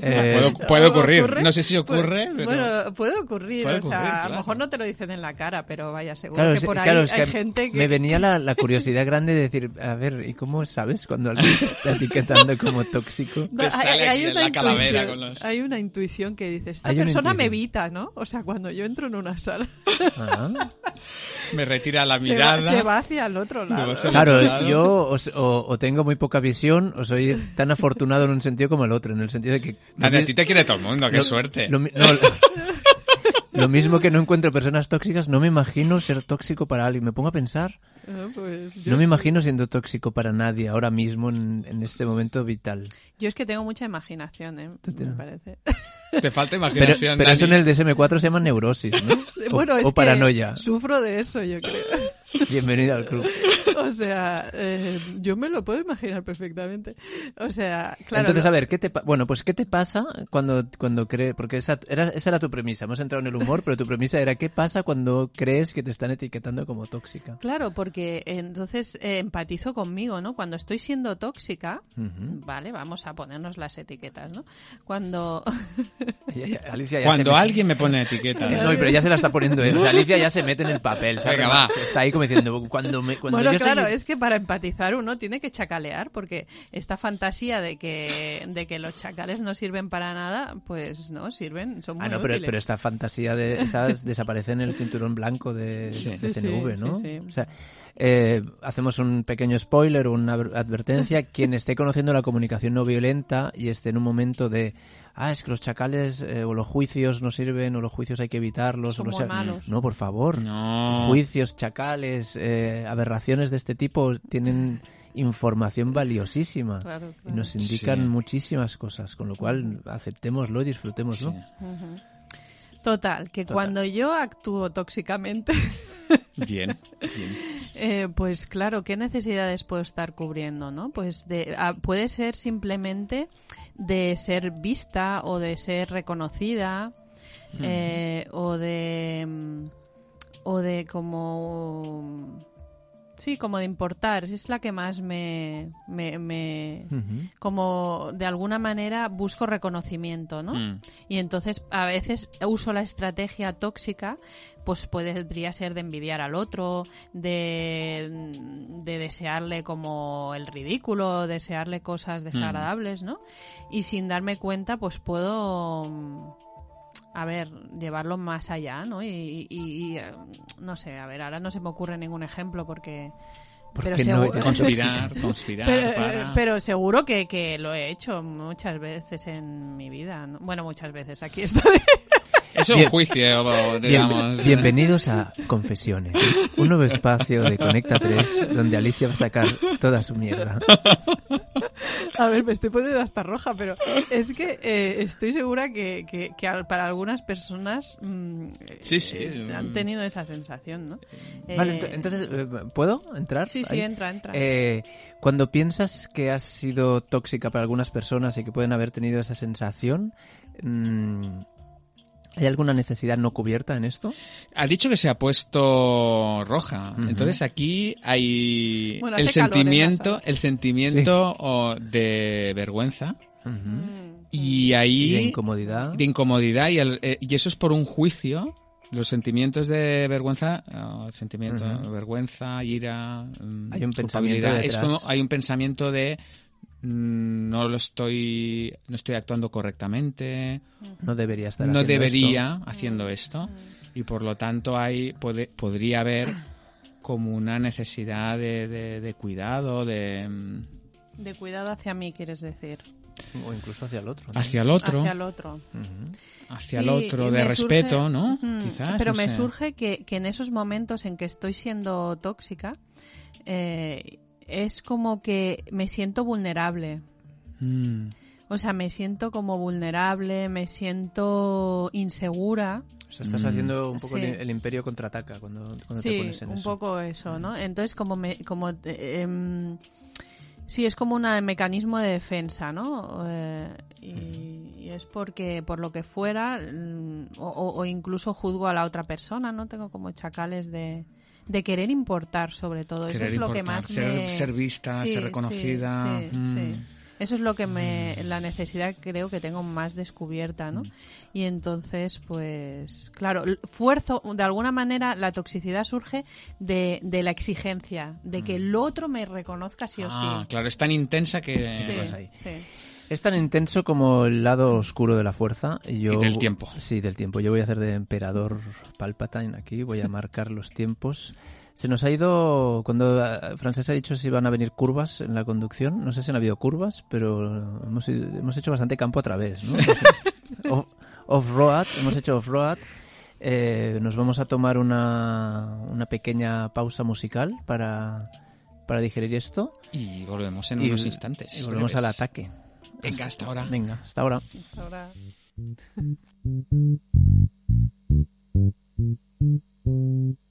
Eh, puede, ocurrir. No sé si ocurre. Bueno, puede ocurrir. o sea, a lo mejor no te lo dicen en la cara, pero vaya, seguro que por ahí hay gente que. Me venía la, curiosidad grande de decir, a ver, ¿y cómo sabes cuando alguien está etiquetando como tóxico? hay, una intuición, hay una intuición que dice, esta persona me evita, ¿no? O sea, cuando yo entro en una sala. Ah. me retira la mirada. Se va, hacia el otro lado. Claro, yo o, tengo muy poca visión o soy tan afortunado en un sentido como el otro, en el sentido de que... A, ti te quiere todo el mundo, qué suerte. Lo, mismo que no encuentro personas tóxicas, no me imagino ser tóxico para alguien. Me pongo a pensar... Ah, pues no me imagino siendo tóxico para nadie ahora mismo en, este momento vital. Yo es que tengo mucha imaginación, ¿eh? me parece. Te falta imaginación. Pero, eso en el DSM-4 se llama neurosis, ¿no? bueno, o, paranoia. sufro de eso, yo creo. Bienvenida al club. O sea, eh, yo me lo puedo imaginar perfectamente. O sea, claro. Entonces, a ver, ¿qué te bueno, pues qué te pasa cuando cuando crees porque esa era esa era tu premisa. Hemos entrado en el humor, pero tu premisa era qué pasa cuando crees que te están etiquetando como tóxica. Claro, porque entonces eh, empatizo conmigo, ¿no? Cuando estoy siendo tóxica, vale, vamos a ponernos las etiquetas, ¿no? Cuando Alicia cuando alguien me pone etiqueta. No, pero ya se la está poniendo él. O sea, Alicia ya se mete en el papel. Venga, va. Está ahí como diciendo, cuando me... Cuando bueno, claro, es que para empatizar uno tiene que chacalear, porque esta fantasía de que, de que los chacales no sirven para nada, pues no, sirven, son muy ah, no, pero, pero, esta fantasía de, desaparece en el cinturón blanco de, CNV, ¿no? o sea, eh, hacemos un pequeño spoiler una advertencia. Quien esté conociendo la comunicación no violenta y esté en un momento de ah, es que los chacales eh, o los juicios no sirven o los juicios hay que evitarlos. o no, no, por favor. Juicios, chacales, eh, aberraciones de este tipo tienen información valiosísima y nos indican muchísimas cosas, con lo cual aceptémoslo y disfrutémoslo. Total, que cuando yo actúo tóxicamente... bien, eh, pues claro, ¿qué necesidades puedo estar cubriendo? ¿no? Pues de, ah, puede ser simplemente de ser vista o de ser reconocida eh, o de... Mm, o de como Sí, como de importar, es la que más me, me, como de alguna manera busco reconocimiento, ¿no? Mm. Y entonces a veces uso la estrategia tóxica, pues podría ser de envidiar al otro, de, de desearle como el ridículo, desearle cosas desagradables, ¿no? Y sin darme cuenta, pues puedo a ver, llevarlo más allá, ¿no? Y, eh, no sé, a ver, ahora no se me ocurre ningún ejemplo porque... Pero no conspirar, conspirar eh, pero, seguro que, que, lo he hecho muchas veces en mi vida. Bueno, muchas veces. Aquí estoy. Es un juicio, digamos. bienvenidos a Confesiones, un nuevo espacio de Conecta 3 donde Alicia va a sacar toda su mierda. A ver, me estoy poniendo hasta roja, pero es que eh, estoy segura que, que, para algunas personas mm, sí, sí, han tenido esa sensación, ¿no? Vale, eh, entonces, eh, ¿puedo entrar? Sí, sí, entra, entra. cuando piensas que has sido tóxica para algunas personas y que pueden haber tenido esa sensación, mm, ¿Hay alguna necesidad no cubierta en esto? Ha dicho que se ha puesto roja. Entonces aquí hay el, sentimiento, el sentimiento, de vergüenza. Y ahí... de incomodidad. De incomodidad. Y, eh, y, eso es por un juicio. Los sentimientos de vergüenza, sentimiento, vergüenza, ira, mm, hay un pensamiento es como hay un pensamiento de Mm, no lo estoy no estoy actuando correctamente. No debería estar no debería haciendo esto. Y por lo tanto hay podría haber como una necesidad de, de, cuidado de mm, de cuidado hacia mí quieres decir. O incluso hacia el otro hacia el otro. Hacia el otro. Hacia el otro de respeto no quizás pero me surge que, que en esos momentos en que estoy siendo tóxica eh, es como que me siento vulnerable. Mm. O sea, me siento como vulnerable, me siento insegura. O sea, estás haciendo un poco el, imperio contraataca cuando, te pones en un poco eso, ¿no? Entonces, como me, como eh, Sí, es como un mecanismo de defensa, ¿no? Eh, y, es porque, por lo que fuera, mm, o, incluso juzgo a la otra persona, ¿no? Tengo como chacales de, de querer importar, sobre todo. Eso es lo que más ser, Ser vista, ser reconocida. sí. Mm. Eso es lo que me, la necesidad creo que tengo más descubierta, ¿no? Y entonces, pues, claro, fuerzo, de alguna manera, la toxicidad surge de, de la exigencia, de que el otro me reconozca sí o ah, claro, es tan intensa que... Sí, Es tan intenso como el lado oscuro de la fuerza. Y, yo, del tiempo. Sí, del tiempo. Yo voy a hacer de emperador Palpatine aquí, voy a marcar los tiempos. Se nos ha ido, cuando eh, Francés ha dicho si iban a venir curvas en la conducción, no sé si han habido curvas, pero hemos, hemos hecho bastante campo otra vez, ¿no? Off-road, hemos hecho off-road. Eh, nos vamos a tomar una, una pequeña pausa musical para, para digerir esto. Y volvemos en unos instantes. Y volvemos al ataque. Venga, hasta ahora. Venga, hasta ahora. Hasta ahora.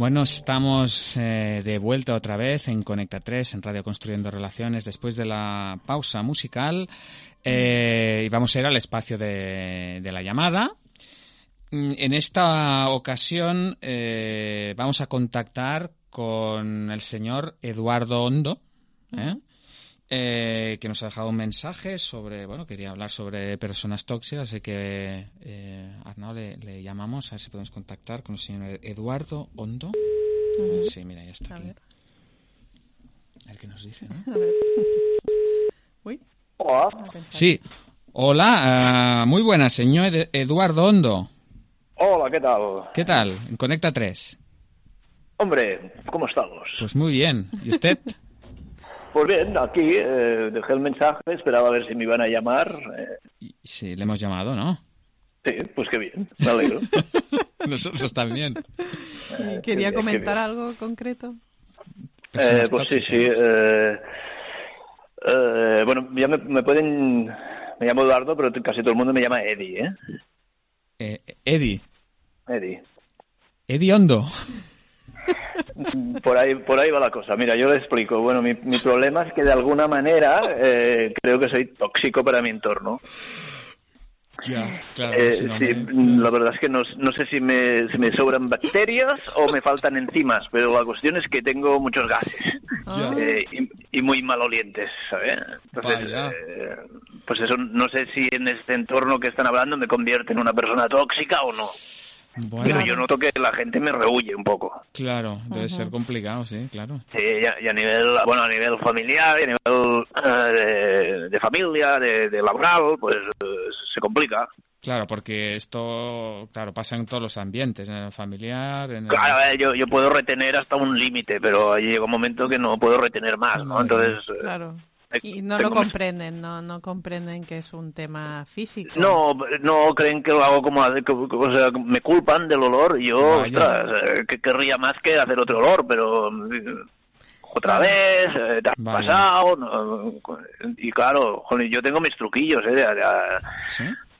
Bueno, estamos eh, de vuelta otra vez en Conecta 3, en Radio Construyendo Relaciones, después de la pausa musical. Eh, y vamos a ir al espacio de, la llamada. Mm, en esta ocasión eh, vamos a contactar con el señor Eduardo Hondo. ¿eh? Eh, que nos ha dejado un mensaje sobre, bueno, quería hablar sobre personas tóxicas, así que eh, Arnaud le, llamamos a ver si podemos contactar con el señor Eduardo Hondo. Sí, mira, ya está a aquí. Ver. A ver qué nos dice, ¿no? A ver. Uy. Hola. Sí. Hola, uh, muy buenas, señor Eduardo Hondo. Hola, ¿qué tal? ¿Qué tal? En Conecta 3. Hombre, ¿cómo estamos? Pues muy bien. ¿Y usted? Pues bien, aquí eh, dejé el mensaje, esperaba a ver si me iban a llamar. Eh. Sí, le hemos llamado, ¿no? Sí, pues qué bien, me alegro. Nosotros también. Eh, ¿Quería comentar algo concreto? pues sí, sí. bueno, ya me, pueden... Me llamo Eduardo, pero casi todo el mundo me llama Eddie, ¿eh? Eddie. Eddie. Eddie Hondo. Por ahí, por ahí va la cosa. Mira, yo le explico. Bueno, mi, mi problema es que de alguna manera eh, creo que soy tóxico para mi entorno. Ya, claro, eh, sí, la verdad es que no, no sé si me, si me, sobran bacterias o me faltan enzimas, pero la cuestión es que tengo muchos gases eh, y, y, muy malolientes, ¿sabes? Entonces, eh, pues eso, no sé si en este entorno que están hablando me convierte en una persona tóxica o no. Pero yo noto que la gente me rehuye un poco. Claro, debe ser complicado, sí, claro. Sí, y a, nivel, bueno, a nivel familiar, a nivel eh, de, familia, de, laboral, pues se complica. Claro, porque esto, claro, pasa en todos los ambientes, en el familiar, en Claro, yo, yo puedo retener hasta un límite, pero llega un momento que no puedo retener más, ¿no? Entonces... Claro. Y no lo comprenden, no, no comprenden que es un tema físico. No, no creen que lo hago como, o sea, me culpan del olor y yo, ostras, que querría más que hacer otro olor, pero otra vez, eh, te has pasado, y claro, yo tengo mis truquillos, ¿eh?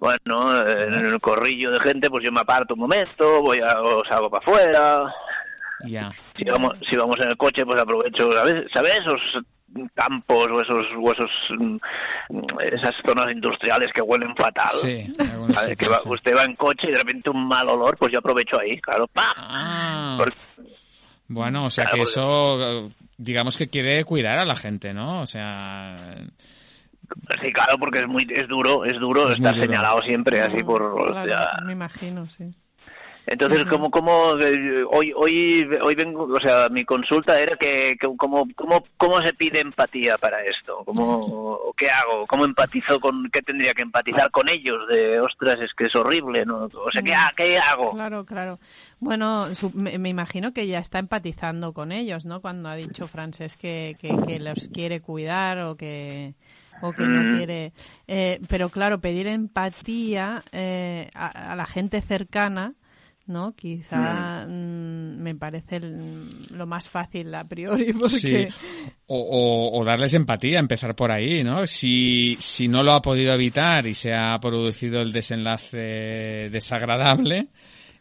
Bueno, en el corrillo de gente, pues yo me aparto un momento, voy a, o salgo para afuera. Ya. Si vamos, si vamos en el coche, pues aprovecho, ¿sabes? ¿Sabes? Esos campos o esos, huesos mm, esas zonas industriales que huelen fatal. Sí, que usted va en coche y de repente un mal olor, pues yo aprovecho ahí, claro, ¡pam! Ah. Bueno, o sea que eso, digamos que quiere cuidar a la gente, ¿no? O sea... Sí, claro, porque es muy es duro, es duro estar señalado siempre así por... me imagino, sí. Entonces, como, como eh, hoy, hoy, hoy vengo, o sea, mi consulta era que, cómo, cómo, cómo se pide empatía para esto, cómo, qué hago, cómo empatizo con, qué tendría que empatizar con ellos, de, ostras, es que es horrible, ¿no? O sea, ¿qué, qué hago? Claro, claro. Bueno, me, imagino que ya está empatizando con ellos, ¿no? Cuando ha dicho Frances que, que, los quiere cuidar o que o que no mm. quiere. Eh, pero claro, pedir empatía eh, a, la gente cercana ¿no? Quizá mm, me parece lo más fácil a priori. Porque... O, darles empatía, empezar por ahí, ¿no? Si, si no lo ha podido evitar y se ha producido el desenlace desagradable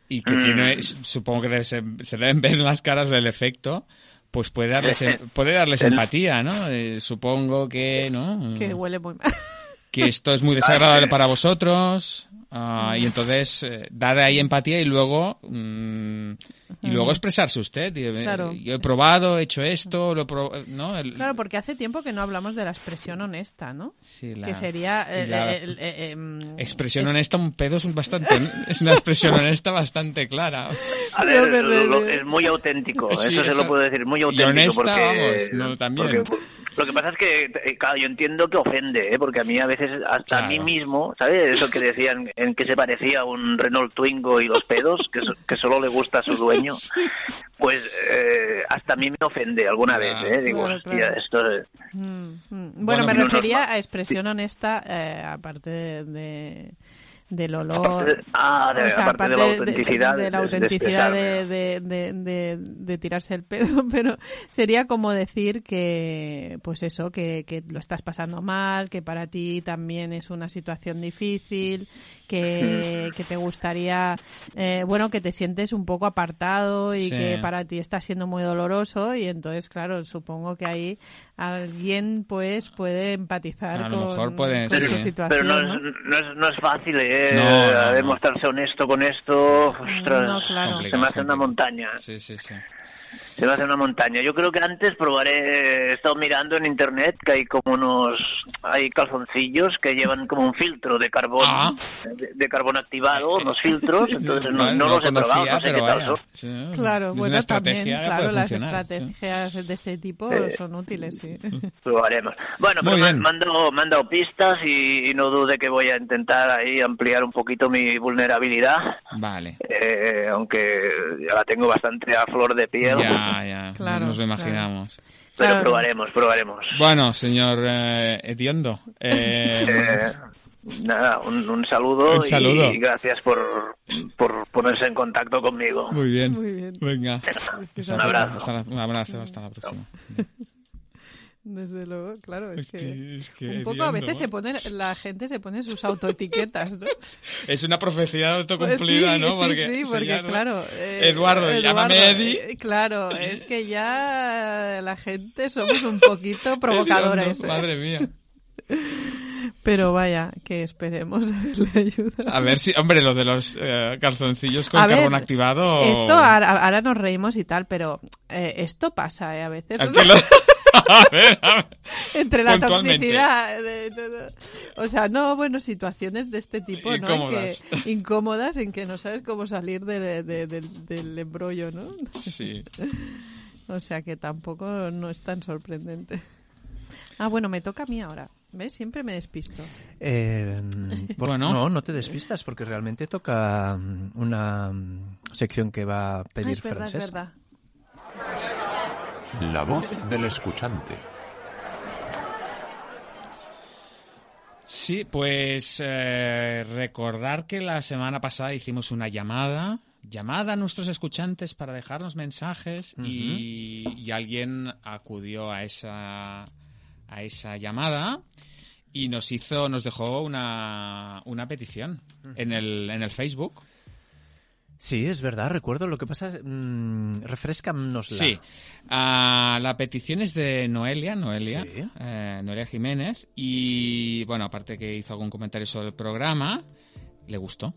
y que tiene, mm. supongo que se, deben ver las caras del efecto, pues puede darles, em, puede darles empatía, ¿no? Eh, supongo que, ¿no? Que huele muy mal. Que esto es muy desagradable para vosotros. Ah, y entonces eh, dar ahí empatía y luego mm, y luego expresarse usted. Yo he probado, he hecho esto, lo ¿no? Claro, porque hace tiempo que no hablamos de la expresión honesta, ¿no? Sí, la, que sería eh, em, expresión honesta. Un pedo es un bastante es una expresión honesta bastante clara. A ver, es muy auténtico. eso, se lo puedo decir, muy auténtico. Y honesta, vamos, no, también. Lo que pasa es que, eh, claro, yo entiendo que ofende, ¿eh? porque a mí a veces, hasta a mí mismo, ¿sabes? Eso que decían en que se parecía un Renault Twingo y los pedos, que, que solo le gusta a su dueño, pues eh, hasta a mí me ofende alguna vez, ¿eh? Digo, esto... Mm, mm. Bueno, bueno, me refería a expresión honesta, eh, aparte de del olor, ah, de, de, la autenticidad, de, la autenticidad de, de, tirarse el pedo, pero sería como decir que, pues eso, que, que lo estás pasando mal, que para ti también es una situación difícil, que, que te gustaría, eh, bueno, que te sientes un poco apartado y que para ti está siendo muy doloroso y entonces, claro, supongo que ahí alguien pues puede empatizar a con, lo mejor puede, su situación. Pero no, Es, no, es, fácil, ¿eh? Demostrarse honesto con esto, ostras, se me hace una montaña. Sí, sí, sí se va a hacer una montaña. Yo creo que antes probaré, he estado mirando en internet que hay como unos, hay calzoncillos que llevan como un filtro de carbón, ah. de, carbón activado, unos filtros, entonces no, los he probado, no sé qué tal son. claro, bueno, también, claro, las estrategias de este tipo eh, son útiles, sí. Probaremos. Bueno, pero me mando, mandado pistas y, no dude que voy a intentar ahí ampliar un poquito mi vulnerabilidad. Vale. Eh, aunque ya la tengo bastante a flor de piel. Ya, ya, claro, nos lo imaginamos. Pero probaremos, probaremos. Bueno, señor eh, Ediondo. Eh, eh, nada, un, saludo, Y, gracias por, por ponerse en contacto conmigo. Muy bien. Muy bien. Venga. Un abrazo. un abrazo, hasta la próxima. Desde luego, claro, es, que, un poco a veces se pone, la gente se pone sus autoetiquetas, ¿no? es una profecía autocumplida, pues ¿no? Porque, sí, porque claro... Eh, Eduardo, llámame Eddie. Eh, claro, es que ya la gente somos un poquito provocadores. ¿eh? Madre mía. Pero vaya, que esperemos a ver la ayuda. A ver si, hombre, lo de los calzoncillos con carbón activado. Esto ahora, nos reímos y tal, pero esto pasa a veces. Entre la toxicidad. o sea, no, bueno, situaciones de este tipo, incómodas. ¿no? que, incómodas en que no sabes cómo salir del embrollo, ¿no? Sí. o sea que tampoco no es tan sorprendente. Ah, bueno, me toca a mí ahora. ¿Ves? Siempre me despisto. Eh, bueno. No, no te despistas porque realmente toca mm, una mm, sección que va a pedir es verdad, Es verdad. La voz del escuchante. Sí, pues eh, recordar que la semana pasada hicimos una llamada, llamada a nuestros escuchantes para dejarnos mensajes y, alguien acudió a esa a esa llamada y nos hizo, nos dejó una, una petición en el, en el Facebook. Sí, es verdad, recuerdo. Lo que pasa es. Mmm, refrescanosla. Sí. Ah, la petición es de Noelia, Noelia, eh, Noelia Jiménez. Y bueno, aparte que hizo algún comentario sobre el programa, le gustó.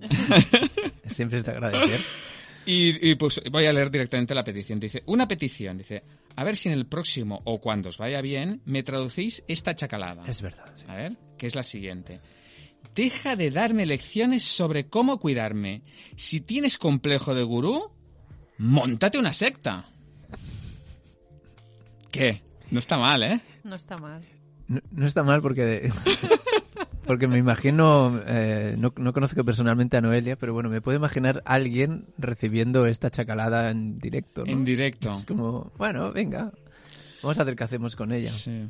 Siempre es de agradecer. Y, pues voy a leer directamente la petición. Dice, una petición, dice, a ver si en el próximo o cuando os vaya bien, me traducís esta chacalada. Es verdad. A ver, que es la siguiente. Deja de darme lecciones sobre cómo cuidarme. Si tienes complejo de gurú, montate una secta. ¿Qué? No está mal, ¿eh? No está mal. No, está mal porque porque me imagino, eh, no, no, conozco personalmente a Noelia, pero bueno, me puedo imaginar alguien recibiendo esta chacalada en directo. En directo. Es como, bueno, venga, vamos a ver qué hacemos con ella. Sí.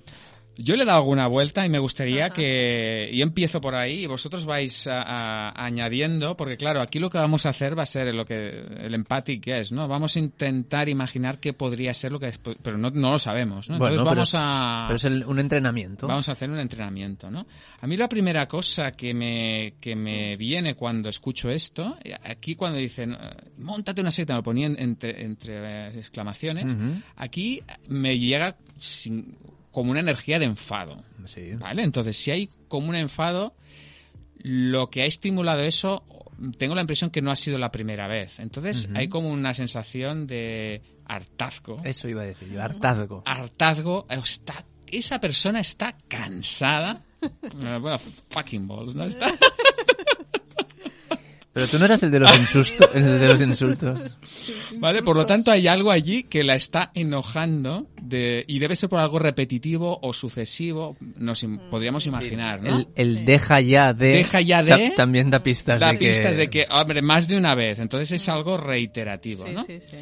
Yo le he dado alguna vuelta y me gustaría que yo empiezo por ahí y vosotros vais añadiendo, porque claro, aquí lo que vamos a hacer va a ser lo que el empathic es, ¿no? Vamos a intentar imaginar qué podría ser lo que es, pero no, no lo sabemos, ¿no? Entonces vamos a pero es un entrenamiento. Vamos a hacer un entrenamiento, ¿no? A mí la primera cosa que me que me viene cuando escucho esto, aquí cuando dicen montate una secta, me lo ponía entre, entre exclamaciones, aquí me llega sin como una energía de enfado. ¿Vale? Entonces, si hay como un enfado, lo que ha estimulado eso, tengo la impresión que no ha sido la primera vez. Entonces, hay como una sensación de hartazgo. Eso iba a decir yo, hartazgo. Hartazgo. Está, esa persona está cansada. bueno, fucking balls, ¿no? Está pero tú no eras el de los, el de los insultos. Vale, por lo tanto hay algo allí que la está enojando de, y debe ser por algo repetitivo o sucesivo, nos podríamos imaginar, ¿no? El, deja ya de... Deja ya de... también da pistas da de pistas de que, hombre, más de una vez. Entonces es algo reiterativo, ¿no? Sí, sí.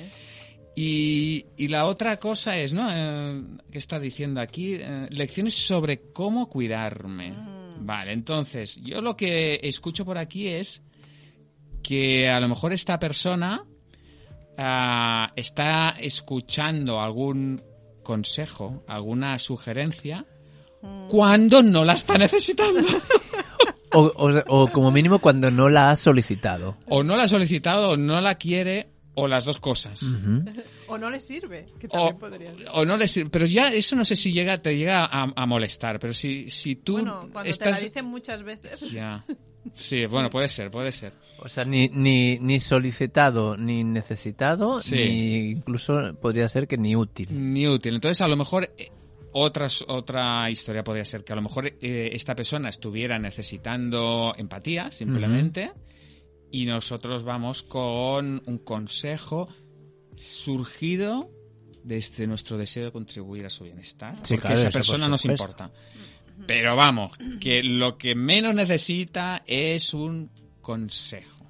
Y, y, la otra cosa es, ¿no? Eh, ¿Qué está diciendo aquí? Eh, lecciones sobre cómo cuidarme. Mm. Vale, entonces, yo lo que escucho por aquí es que a lo mejor esta persona ah, está escuchando algún consejo, alguna sugerencia, mm. cuando no la está necesitando. o, como mínimo cuando no la ha solicitado. O no la ha solicitado, o no la quiere, o las dos cosas. O no le sirve, que también o, podría O no le sirve, pero ya eso no sé si llega, te llega a, molestar, pero si, si tú... Bueno, cuando te la dicen muchas veces. Ya. Sí, bueno, puede ser, puede ser. O sea, ni, ni, ni solicitado, ni necesitado, ni incluso podría ser que ni útil. Ni útil. Entonces, a lo mejor eh, otras, otra historia podría ser que a lo mejor eh, esta persona estuviera necesitando empatía, simplemente, y nosotros vamos con un consejo surgido desde nuestro deseo de contribuir a su bienestar. porque esa persona nos importa. Pero vamos, que lo que menos necesita es un consejo.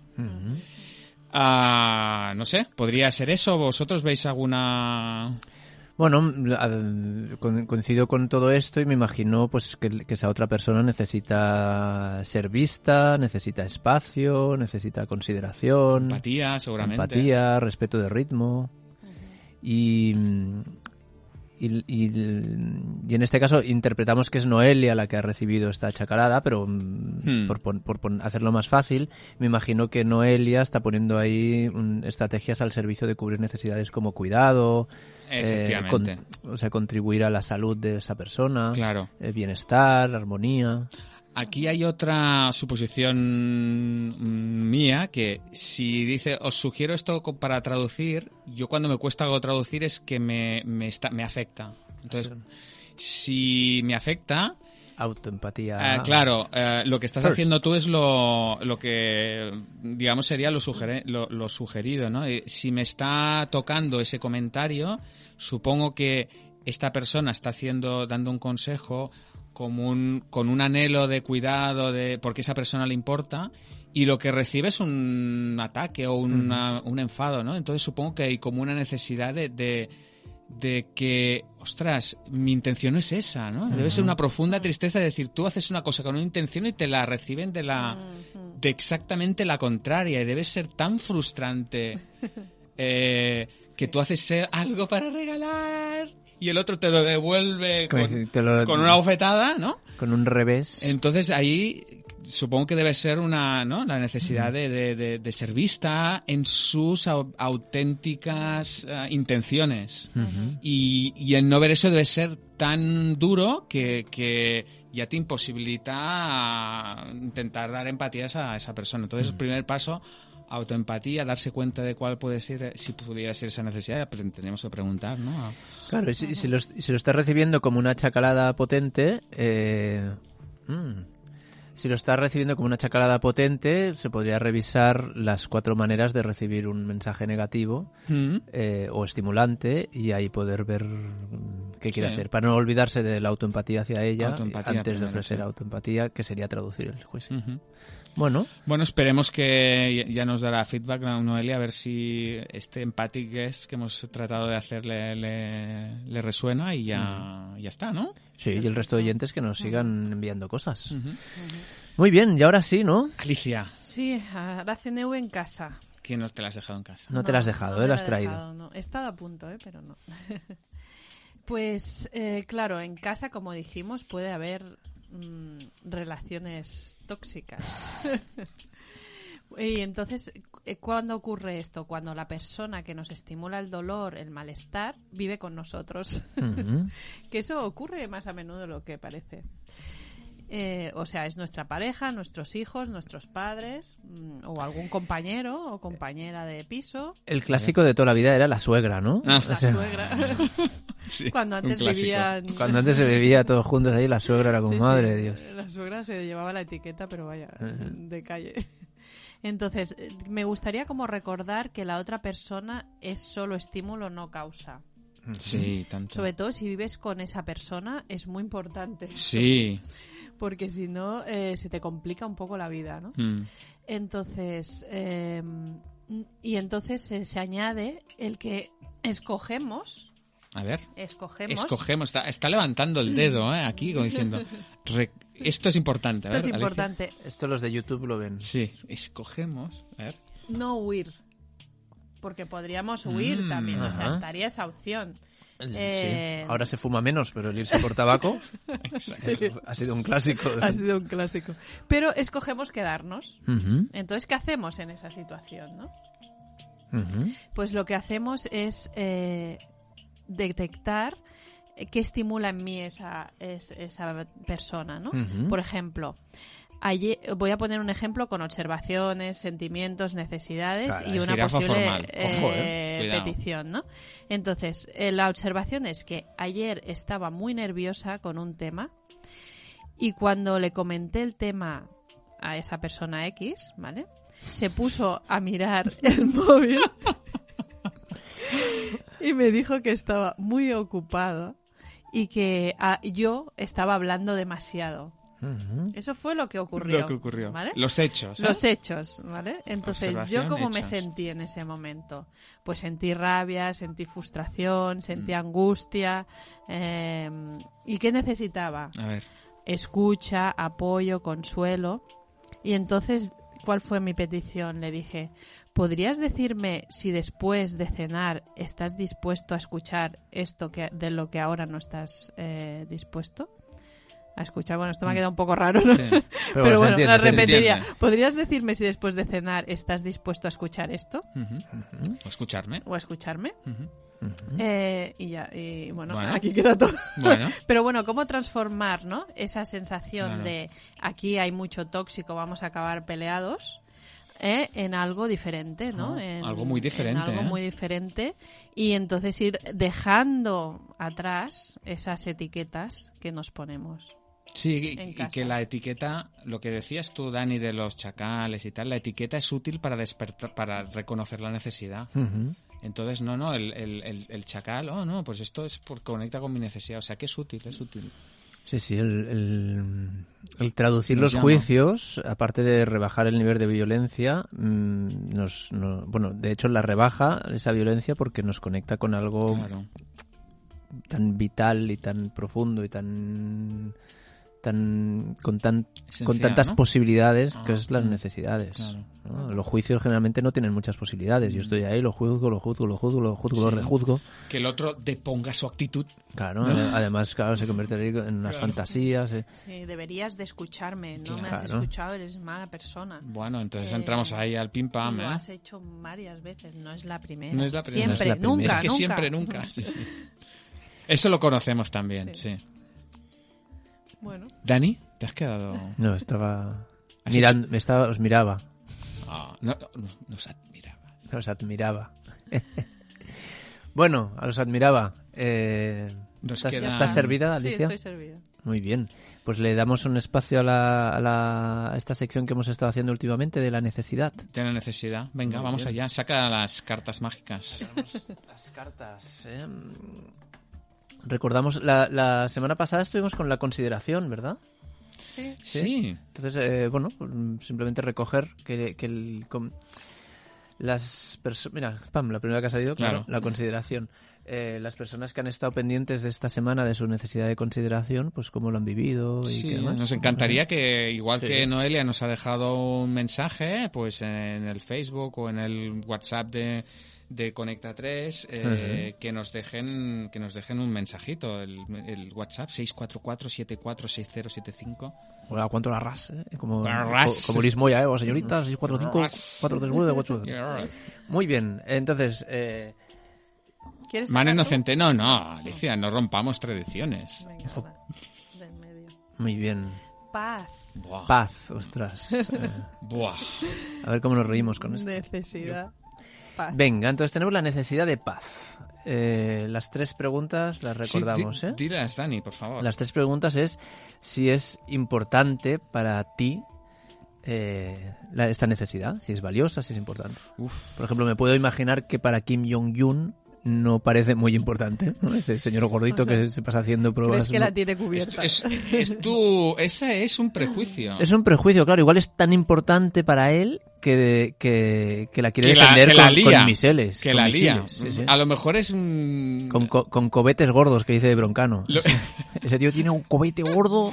Ah, no sé, ¿podría ser eso? ¿Vosotros veis alguna...? Bueno, coincido con todo esto y me imagino pues que, esa otra persona necesita ser vista, necesita espacio, necesita consideración. Empatía, seguramente. Empatía, respeto de ritmo. Y, y, y, en este caso interpretamos que es Noelia la que ha recibido esta chacarada, pero mm, hmm. por, por, hacerlo más fácil, me imagino que Noelia está poniendo ahí estrategias al servicio de cubrir necesidades como cuidado, eh, o sea, contribuir a la salud de esa persona, claro. Eh, bienestar, armonía. Aquí hay otra suposición mía que si dice os sugiero esto para traducir, yo cuando me cuesta algo traducir es que me, me, está, me afecta. Entonces, si me afecta, autoempatía. Ah, claro, eh, lo que estás haciendo tú es lo, lo que, digamos, sería lo, lo, lo, sugerido, ¿no? Si me está tocando ese comentario, supongo que esta persona está haciendo, dando un consejo un, con un anhelo de cuidado de porque esa persona le importa y lo que recibe es un ataque o un enfado, ¿no? Entonces supongo que hay como una necesidad de, de que, ostras, mi intención no es esa, ¿no? Debe ser una profunda tristeza de decir, tú haces una cosa con una intención y te la reciben de la de exactamente la contraria y debe ser tan frustrante eh, que tú haces algo para regalar y el otro te lo devuelve con, una bofetada, ¿no? Con un revés. Entonces ahí supongo que debe ser una, ¿no? La necesidad de, de, ser vista en sus auténticas eh, intenciones. y, y, el no ver eso debe ser tan duro que, que ya te imposibilita intentar dar empatía a esa, persona. Entonces, el primer paso autoempatía, darse cuenta de cuál puede ser, si pudiera ser esa necesidad, tenemos que preguntar, ¿no? Claro, y si, lo, estás recibiendo como una chacalada potente, eh, mm, si lo estás recibiendo como una chacalada potente, se podría revisar las cuatro maneras de recibir un mensaje negativo mm. eh, o estimulante y ahí poder ver qué quiere hacer, para no olvidarse de la autoempatía hacia ella antes de ofrecer autoempatía, que sería traducir el juicio. Bueno. Bueno, esperemos que ya nos dará feedback a Noelia a ver si este empathic que hemos tratado de hacer le, resuena y ya, ya está, ¿no? Sí, y el resto de oyentes que nos sigan enviando cosas. Muy bien, y ahora sí, ¿no? Alicia. Sí, la CNV en casa. ¿Quién no te la has dejado en casa? No, te la has dejado, ¿eh? La has traído. no. He estado a punto, ¿eh? Pero no. pues, eh, claro, en casa, como dijimos, puede haber Mm, relaciones tóxicas. y entonces, eh, ¿cuándo ocurre esto? Cuando la persona que nos estimula el dolor, el malestar, vive con nosotros. que eso ocurre más a menudo de lo que parece. Eh, o sea, es nuestra pareja, nuestros hijos, nuestros padres, mm, o algún compañero o compañera de piso. El clásico de toda la vida era la suegra, ¿no? Ah. La suegra. Cuando antes vivían... Cuando antes se vivía todos juntos ahí, la suegra era como, madre de Dios. La suegra se llevaba la etiqueta, pero vaya, de calle. Entonces, me gustaría como recordar que la otra persona es solo estímulo, no causa. Sí, tanto. Sobre todo si vives con esa persona, es muy importante. Sí porque si no eh, se te complica un poco la vida, ¿no? Mm. Entonces, em, y entonces se añade el que escogemos. A ver. Escogemos. Escogemos. Está, levantando el dedo ¿eh? aquí, como diciendo. esto es importante. esto es importante. Esto los de YouTube lo ven. Sí. Escogemos. A ver. No huir. Porque podríamos huir mm, también. O sea, estaría esa opción. Eh, Ahora se fuma menos, pero el irse por tabaco ha sido un clásico. Ha sido un clásico. Pero escogemos quedarnos. Entonces, ¿qué hacemos en esa situación? ¿no? Pues lo que hacemos es eh, detectar qué estimula en mí esa, esa persona. ¿no? Por ejemplo, voy a poner un ejemplo con observaciones, sentimientos, necesidades y una posible eh, eh. petición, ¿no? Entonces, eh, la observación es que ayer estaba muy nerviosa con un tema y cuando le comenté el tema a esa persona X, ¿vale? Se puso a mirar el móvil y me dijo que estaba muy ocupado y que ah, yo estaba hablando demasiado. Eso fue lo que ocurrió. Lo que ocurrió. Los hechos. ¿eh? Los hechos, ¿vale? Entonces, ¿yo cómo me sentí en ese momento? Pues sentí rabia, sentí frustración, sentí mm. angustia. Em, ¿Y qué necesitaba? A ver. Escucha, apoyo, consuelo. Y entonces, ¿cuál fue mi petición? Le dije, ¿podrías decirme si después de cenar estás dispuesto a escuchar esto que, de lo que ahora no estás eh, dispuesto? A escuchar. Bueno, esto me ha mm. quedado un poco raro, ¿no? Pero, bueno, la repetiría. ¿Podrías decirme si después de cenar estás dispuesto a escuchar esto? O a escucharme. O a escucharme. Eh, y ya, y bueno, aquí queda todo. Pero bueno, ¿cómo transformar ¿no? esa sensación de aquí hay mucho tóxico, vamos a acabar peleados? ¿eh? en algo diferente, ¿no? en, algo muy diferente. algo ¿eh? muy diferente. Y entonces ir dejando atrás esas etiquetas que nos ponemos. Sí, y, que la etiqueta, lo que decías tú, Dani, de los chacales y tal, la etiqueta es útil para despertar, para reconocer la necesidad. Entonces, no, no, el, el, el, chacal, oh, no, pues esto es por conecta con mi necesidad. O sea, que es útil, es útil. Sí, sí, el, el, traducir los juicios, aparte de rebajar el nivel de violencia, mm, nos, bueno, de hecho la rebaja esa violencia porque nos conecta con algo tan vital y tan profundo y tan tan con tan con tantas posibilidades que es las mm, necesidades los juicios generalmente no tienen muchas posibilidades. Yo estoy ahí lo juzgo lo juzgo lo juzgo lo juzgo lo rejuzgo. Que el otro deponga su actitud. Claro además claro se convierte en unas fantasías eh. sí deberías de escucharme no me has escuchado eres mala persona. Bueno entonces entramos ahí al pim pam lo ¿eh? has hecho varias veces no es la primera. No es la primera. Siempre nunca es que siempre nunca. Eso lo conocemos también sí. Bueno. Dani, ¿te has quedado...? No, estaba... Mirando, me estaba, os miraba. Ah, no, nos admiraba. Nos admiraba. bueno, a los admiraba. Eh, ¿estás, servida, Alicia? Sí, estoy servida. Muy bien. Pues le damos un espacio a, la, a, la, esta sección que hemos estado haciendo últimamente de la necesidad. De la necesidad. Venga, vamos allá. Saca las cartas mágicas. las cartas. Eh. Recordamos, la, la semana pasada estuvimos con la consideración, ¿verdad? Sí. Sí. Entonces, eh, bueno, pues, simplemente recoger que, que el, las personas... Mira, pam, la primera que ha salido, claro, la consideración. Eh, las personas que han estado pendientes de esta semana de su necesidad de consideración, pues cómo lo han vivido y sí, qué más. Nos encantaría que, igual que Noelia nos ha dejado un mensaje, pues en el Facebook o en el WhatsApp de de Conecta 3 eh, que nos dejen que nos dejen un mensajito el, el WhatsApp 644-746075 Hola, ¿cuánto la RAS? Eh? Como, como Luis Moya, ¿eh? O señorita, 645-439 Muy bien, entonces... Eh... Man inocente, no, no, Alicia, no rompamos tradiciones. Muy bien. Paz. Paz, ostras. Buah. A ver cómo nos reímos con esto. Necesidad. Venga, entonces tenemos la necesidad de paz. Eh, las tres preguntas las recordamos, ¿eh? Dani, por favor. Las tres preguntas es si es importante para ti eh, esta necesidad, si es valiosa, si es importante. Por ejemplo, me puedo imaginar que para Kim Jong-un no parece muy importante. Ese señor gordito que se pasa haciendo pruebas. Es que la tiene cubierta. Es, es, tu, ese es un prejuicio. Es un prejuicio, claro. Igual es tan importante para él que, que, que la quiere defender con, miseles. Que la lía. A lo mejor es un... Con, con, cobetes gordos, que dice Broncano. Ese tío tiene un cobete gordo.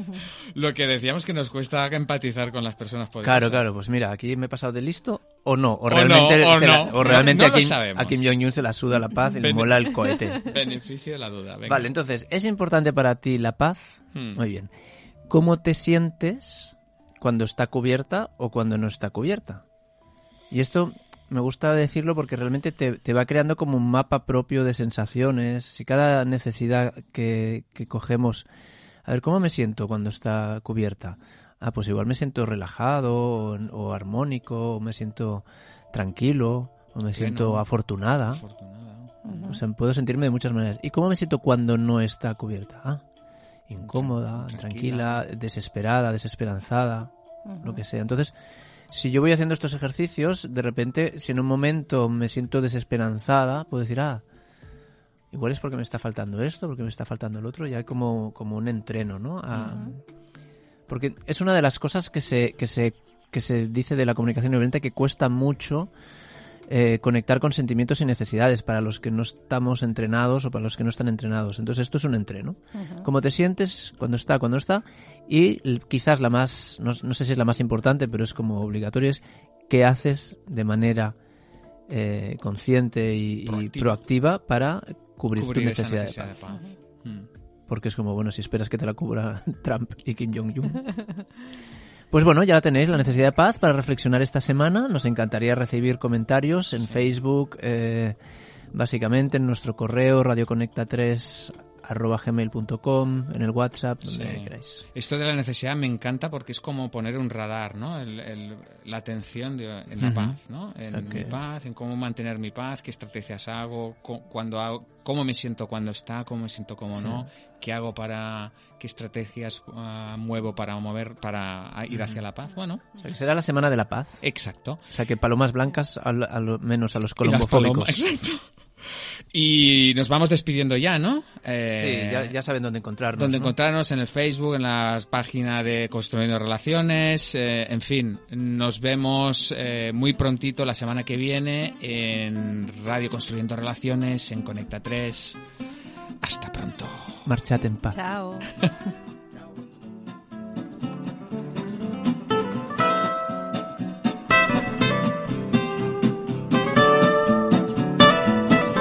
Lo que decíamos que nos cuesta empatizar con las personas poderosas. Claro, claro. Pues mira, aquí me he pasado de listo o no. O realmente, o realmente a, Kim, Jong-un se la suda la paz y le mola el cohete. Beneficio de la duda. Vale, entonces, ¿es importante para ti la paz? Hmm. Muy bien. ¿Cómo te sientes cuando está cubierta o cuando no está cubierta. Y esto me gusta decirlo porque realmente te, va creando como un mapa propio de sensaciones. Si cada necesidad que, cogemos, a ver, ¿cómo me siento cuando está cubierta? Ah, pues igual me siento relajado o, armónico, o me siento tranquilo, o me siento afortunada. O sea, puedo sentirme de muchas maneras. ¿Y cómo me siento cuando no está cubierta? Ah, incómoda, tranquila, desesperada, desesperanzada, lo que sea. Entonces, si yo voy haciendo estos ejercicios, de repente, si en un momento me siento desesperanzada, puedo decir, ah, igual es porque me está faltando esto, porque me está faltando el otro, ya hay como, como un entreno, ¿no? Porque es una de las cosas que se, que se, que se dice de la comunicación violenta que cuesta mucho eh, conectar con sentimientos y necesidades para los que no estamos entrenados o para los que no están entrenados. Entonces esto es un entreno. ¿Cómo te sientes cuando está, cuando está? Y quizás la más, no, sé si es la más importante, pero es como obligatorio, es qué haces de manera eh, consciente y proactiva. para cubrir, tu necesidad, de paz. Mm. Porque es como, bueno, si esperas que te la cubra Trump y Kim Jong-un. Pues bueno, ya la tenéis, la necesidad de paz para reflexionar esta semana. Nos encantaría recibir comentarios en Facebook, eh, básicamente en nuestro correo radioconecta3 arroba gmail.com, en el WhatsApp, donde queráis. Esto de la necesidad me encanta porque es como poner un radar, ¿no? la atención en la paz, ¿no? En mi paz, en cómo mantener mi paz, qué estrategias hago, cuando hago, cómo me siento cuando está, cómo me siento cómo no, qué hago para, qué estrategias ah, muevo para mover, para ir hacia la paz, bueno. será la semana de la paz. Exacto. O sea que palomas blancas, a lo menos a los colombofóbicos. Y nos vamos despidiendo ya, ¿no? Eh, sí, ya, saben dónde encontrarnos. Dónde encontrarnos en el Facebook, en la página de Construyendo Relaciones, eh, en fin, nos vemos eh, muy prontito la semana que viene en Radio Construyendo Relaciones, en Conecta 3. Hasta pronto. Marchad en paz. Chao.